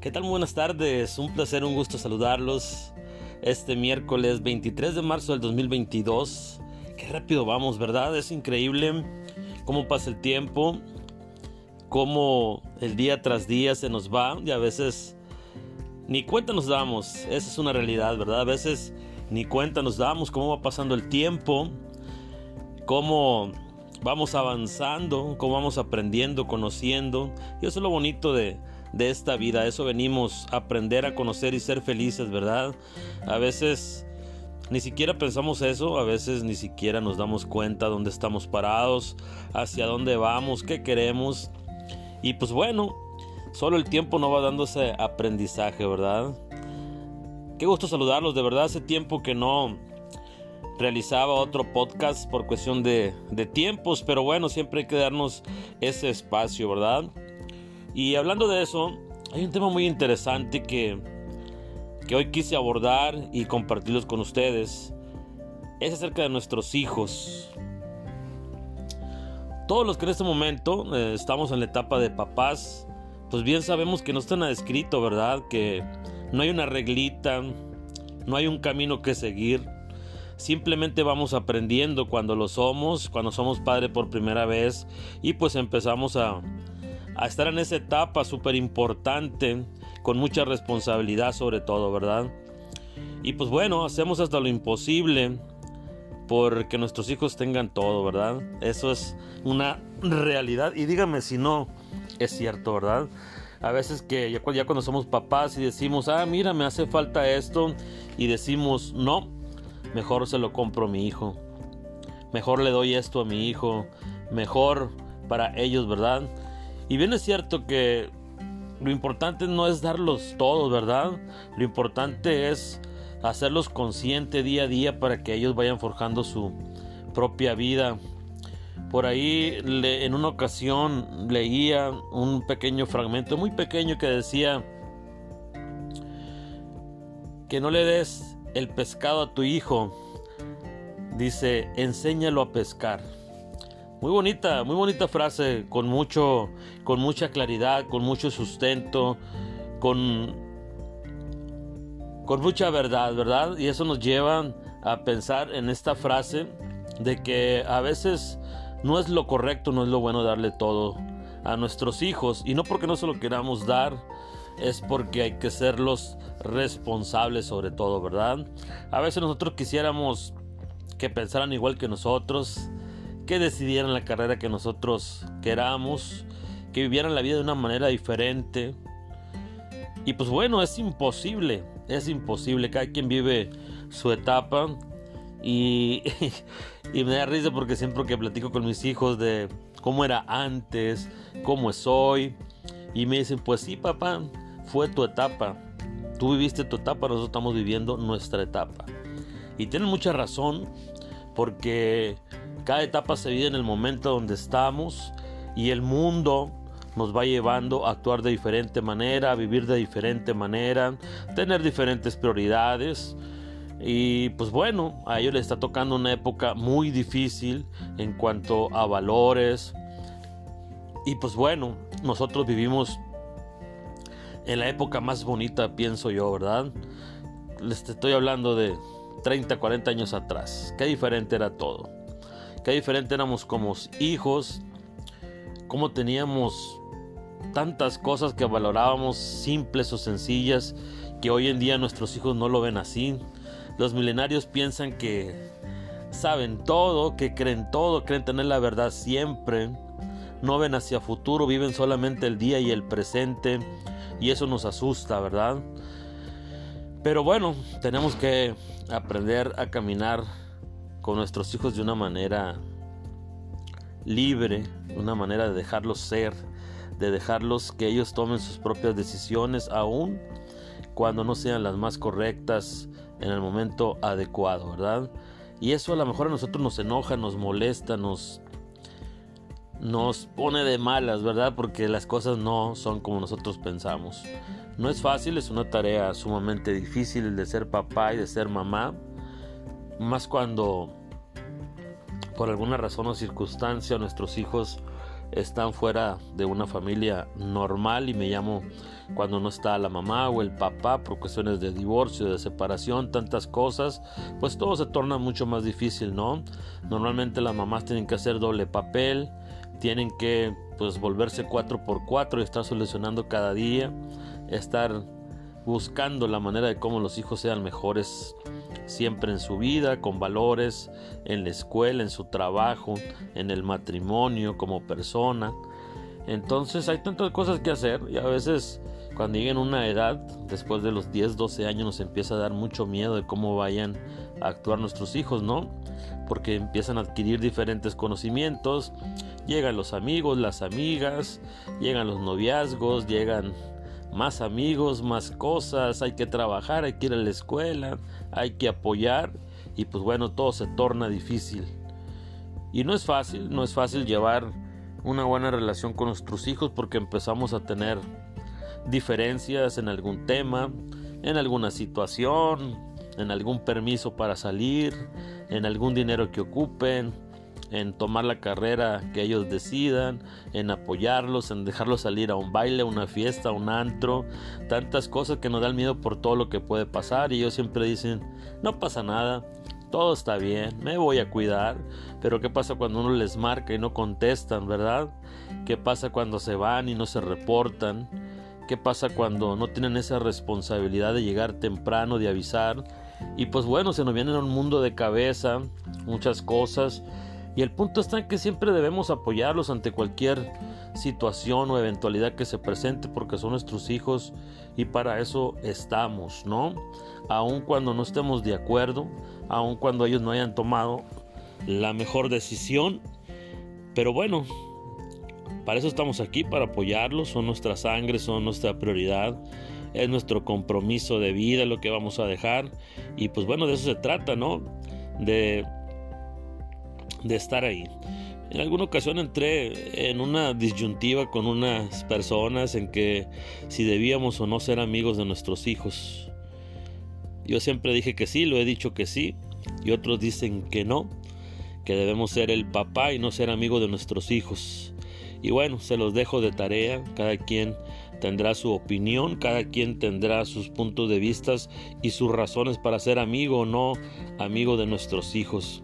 ¿Qué tal? Buenas tardes, un placer, un gusto saludarlos este miércoles 23 de marzo del 2022. Qué rápido vamos, ¿verdad? Es increíble cómo pasa el tiempo, cómo el día tras día se nos va y a veces ni cuenta nos damos. Esa es una realidad, ¿verdad? A veces ni cuenta nos damos cómo va pasando el tiempo, cómo vamos avanzando, cómo vamos aprendiendo, conociendo. Y eso es lo bonito de, de esta vida. Eso venimos a aprender a conocer y ser felices, ¿verdad? A veces ni siquiera pensamos eso, a veces ni siquiera nos damos cuenta dónde estamos parados, hacia dónde vamos, qué queremos. Y pues bueno, solo el tiempo no va dando ese aprendizaje, ¿verdad? Qué gusto saludarlos, de verdad hace tiempo que no realizaba otro podcast por cuestión de, de tiempos, pero bueno, siempre hay que darnos ese espacio, ¿verdad? Y hablando de eso, hay un tema muy interesante que, que hoy quise abordar y compartirlos con ustedes. Es acerca de nuestros hijos. Todos los que en este momento eh, estamos en la etapa de papás, pues bien sabemos que no está nada escrito, ¿verdad? Que no hay una reglita, no hay un camino que seguir. Simplemente vamos aprendiendo cuando lo somos, cuando somos padre por primera vez y pues empezamos a, a estar en esa etapa súper importante, con mucha responsabilidad sobre todo, ¿verdad? Y pues bueno, hacemos hasta lo imposible porque nuestros hijos tengan todo, ¿verdad? Eso es una realidad y dígame si no es cierto, ¿verdad? A veces que ya, cuando somos papás y decimos, ah, mira, me hace falta esto, y decimos, no, mejor se lo compro a mi hijo, mejor le doy esto a mi hijo, mejor para ellos, ¿verdad? Y bien es cierto que lo importante no es darlos todos, ¿verdad? Lo importante es hacerlos conscientes día a día para que ellos vayan forjando su propia vida. Por ahí en una ocasión leía un pequeño fragmento, muy pequeño, que decía que no le des el pescado a tu hijo. Dice, enséñalo a pescar. Muy bonita, muy bonita frase, con mucho, con mucha claridad, con mucho sustento, con, con mucha verdad, ¿verdad? Y eso nos lleva a pensar en esta frase de que a veces no es lo correcto, no es lo bueno darle todo a nuestros hijos. Y no porque no se lo queramos dar, es porque hay que ser los responsables sobre todo, ¿verdad? A veces nosotros quisiéramos que pensaran igual que nosotros, que decidieran la carrera que nosotros queramos, que vivieran la vida de una manera diferente. Y pues bueno, es imposible, es imposible, cada quien vive su etapa y, me da risa porque siempre que platico con mis hijos de cómo era antes, cómo es hoy, y me dicen, pues sí, papá, fue tu etapa, tú viviste tu etapa, nosotros estamos viviendo nuestra etapa. Y tienen mucha razón porque cada etapa se vive en el momento donde estamos y el mundo nos va llevando a actuar de diferente manera, a vivir de diferente manera, tener diferentes prioridades. Y pues bueno, a ellos les está tocando una época muy difícil en cuanto a valores. Y pues bueno, nosotros vivimos en la época más bonita, pienso yo, ¿verdad? Les estoy hablando de 30, 40 años atrás. Qué diferente era todo qué diferente éramos como hijos, cómo teníamos tantas cosas que valorábamos simples o sencillas que hoy en día nuestros hijos no lo ven así. Los milenarios piensan que saben todo, que creen todo, creen tener la verdad siempre. No ven hacia futuro, viven solamente el día y el presente. Y eso nos asusta, ¿verdad? Pero bueno, tenemos que aprender a caminar con nuestros hijos de una manera libre, una manera de dejarlos ser, de dejarlos que ellos tomen sus propias decisiones, aún cuando no sean las más correctas en el momento adecuado, ¿verdad? Y eso a lo mejor a nosotros nos enoja, nos molesta, nos, nos pone de malas, ¿verdad? Porque las cosas no son como nosotros pensamos. No es fácil, es una tarea sumamente difícil de ser papá y de ser mamá más cuando por alguna razón o circunstancia nuestros hijos están fuera de una familia normal y me llamo cuando no está la mamá o el papá por cuestiones de divorcio, de separación, tantas cosas, pues todo se torna mucho más difícil, ¿no? Normalmente las mamás tienen que hacer doble papel, tienen que pues volverse 4 por 4 y estar solucionando cada día, estar buscando la manera de cómo los hijos sean mejores siempre en su vida, con valores, en la escuela, en su trabajo, en el matrimonio, como persona. Entonces hay tantas cosas que hacer y a veces cuando lleguen a una edad, después de los 10, 12 años, nos empieza a dar mucho miedo de cómo vayan a actuar nuestros hijos, ¿no? Porque empiezan a adquirir diferentes conocimientos, llegan los amigos, las amigas, llegan los noviazgos, llegan más amigos, más cosas, hay que trabajar, hay que ir a la escuela, hay que apoyar y pues bueno, todo se torna difícil. Y no es fácil, no es fácil llevar una buena relación con nuestros hijos porque empezamos a tener diferencias en algún tema, en alguna situación, en algún permiso para salir, en algún dinero que ocupen, en tomar la carrera que ellos decidan, en apoyarlos, en dejarlos salir a un baile, a una fiesta, a un antro, tantas cosas que nos dan miedo por todo lo que puede pasar y ellos siempre dicen, no pasa nada, todo está bien, me voy a cuidar, pero ¿qué pasa cuando uno les marca y no contestan, verdad? ¿Qué pasa cuando se van y no se reportan? ¿Qué pasa cuando no tienen esa responsabilidad de llegar temprano, de avisar? Y pues bueno, se nos viene un mundo de cabeza, muchas cosas y el punto está en que siempre debemos apoyarlos ante cualquier situación o eventualidad que se presente porque son nuestros hijos y para eso estamos, ¿no? Aun cuando no estemos de acuerdo, aun cuando ellos no hayan tomado la mejor decisión, pero bueno, para eso estamos aquí, para apoyarlos, son nuestra sangre, son nuestra prioridad, es nuestro compromiso de vida lo que vamos a dejar y pues bueno, de eso se trata, ¿no? De de estar ahí. En alguna ocasión entré en una disyuntiva con unas personas en que si debíamos o no ser amigos de nuestros hijos. Yo siempre dije que sí, lo he dicho que sí, y otros dicen que no, que debemos ser el papá y no ser amigo de nuestros hijos. Y bueno, se los dejo de tarea, cada quien tendrá su opinión, cada quien tendrá sus puntos de vista y sus razones para ser amigo o no amigo de nuestros hijos.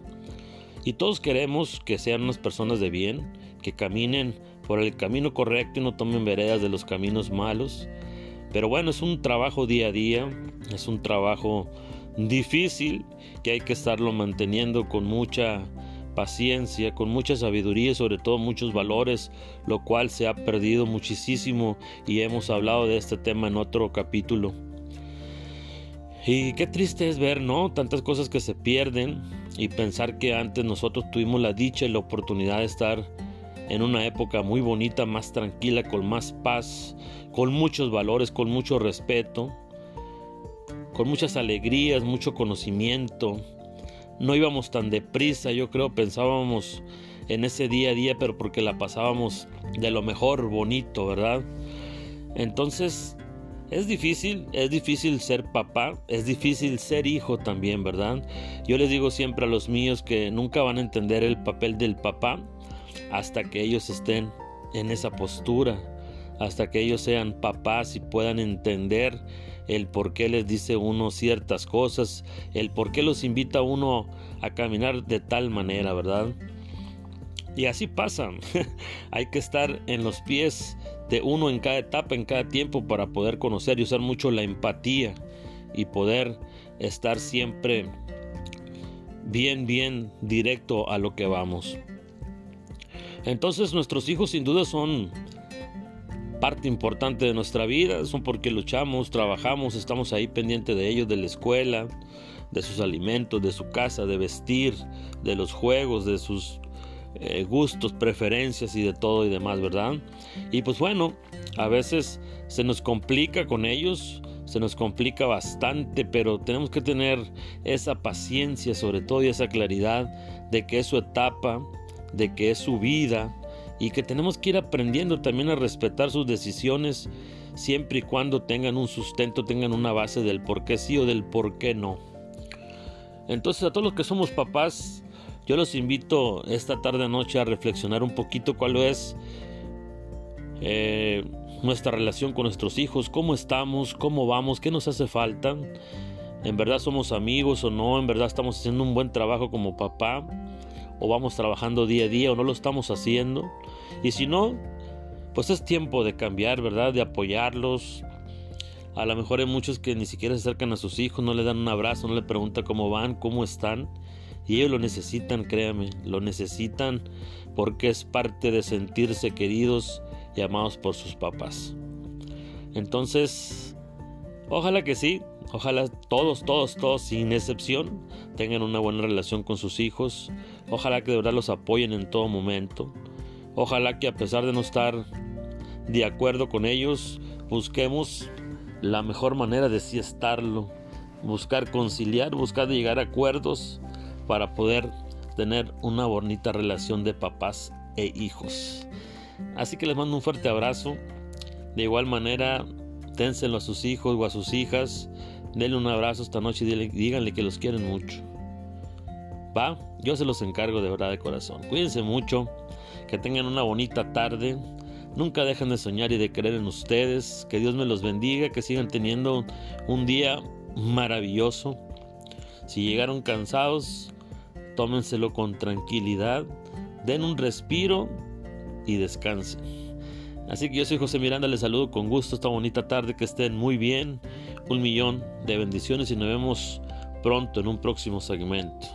Y todos queremos que sean unas personas de bien, que caminen por el camino correcto y no tomen veredas de los caminos malos. Pero bueno, es un trabajo día a día, es un trabajo difícil que hay que estarlo manteniendo con mucha paciencia, con mucha sabiduría y sobre todo muchos valores, lo cual se ha perdido muchísimo y hemos hablado de este tema en otro capítulo. Y qué triste es ver, ¿no? Tantas cosas que se pierden y pensar que antes nosotros tuvimos la dicha y la oportunidad de estar en una época muy bonita, más tranquila, con más paz, con muchos valores, con mucho respeto, con muchas alegrías, mucho conocimiento. No íbamos tan deprisa, yo creo, pensábamos en ese día a día, pero porque la pasábamos de lo mejor bonito, ¿verdad? Entonces, es difícil, es difícil ser papá, es difícil ser hijo también, ¿verdad? Yo les digo siempre a los míos que nunca van a entender el papel del papá hasta que ellos estén en esa postura, hasta que ellos sean papás y puedan entender el por qué les dice uno ciertas cosas, el por qué los invita uno a caminar de tal manera, ¿verdad? Y así pasa. Hay que estar en los pies de uno en cada etapa, en cada tiempo, para poder conocer y usar mucho la empatía y poder estar siempre bien, bien directo a lo que vamos. Entonces nuestros hijos sin duda son parte importante de nuestra vida, son porque luchamos, trabajamos, estamos ahí pendiente de ellos, de la escuela, de sus alimentos, de su casa, de vestir, de los juegos, de sus eh, gustos, preferencias y de todo y demás, ¿verdad? Y pues bueno, a veces se nos complica con ellos, se nos complica bastante, pero tenemos que tener esa paciencia sobre todo y esa claridad de que es su etapa, de que es su vida y que tenemos que ir aprendiendo también a respetar sus decisiones siempre y cuando tengan un sustento, tengan una base del por qué sí o del por qué no. Entonces a todos los que somos papás, yo los invito esta tarde noche a reflexionar un poquito cuál es eh, nuestra relación con nuestros hijos, cómo estamos, cómo vamos, qué nos hace falta. En verdad somos amigos o no, en verdad estamos haciendo un buen trabajo como papá, o vamos trabajando día a día o no lo estamos haciendo. Y si no, pues es tiempo de cambiar, ¿verdad? De apoyarlos. A lo mejor hay muchos que ni siquiera se acercan a sus hijos, no le dan un abrazo, no le preguntan cómo van, cómo están. Y ellos lo necesitan, créame, lo necesitan porque es parte de sentirse queridos y amados por sus papás. Entonces, ojalá que sí, ojalá todos, todos, todos, sin excepción, tengan una buena relación con sus hijos. Ojalá que de verdad los apoyen en todo momento. Ojalá que a pesar de no estar de acuerdo con ellos, busquemos la mejor manera de sí estarlo. Buscar conciliar, buscar llegar a acuerdos para poder tener una bonita relación de papás e hijos. Así que les mando un fuerte abrazo. De igual manera, ténselo a sus hijos o a sus hijas. Denle un abrazo esta noche y díganle que los quieren mucho. Va, yo se los encargo de verdad de corazón. Cuídense mucho, que tengan una bonita tarde. Nunca dejen de soñar y de creer en ustedes. Que Dios me los bendiga, que sigan teniendo un día maravilloso. Si llegaron cansados, tómenselo con tranquilidad, den un respiro y descansen. Así que yo soy José Miranda, les saludo con gusto esta bonita tarde, que estén muy bien, un millón de bendiciones y nos vemos pronto en un próximo segmento.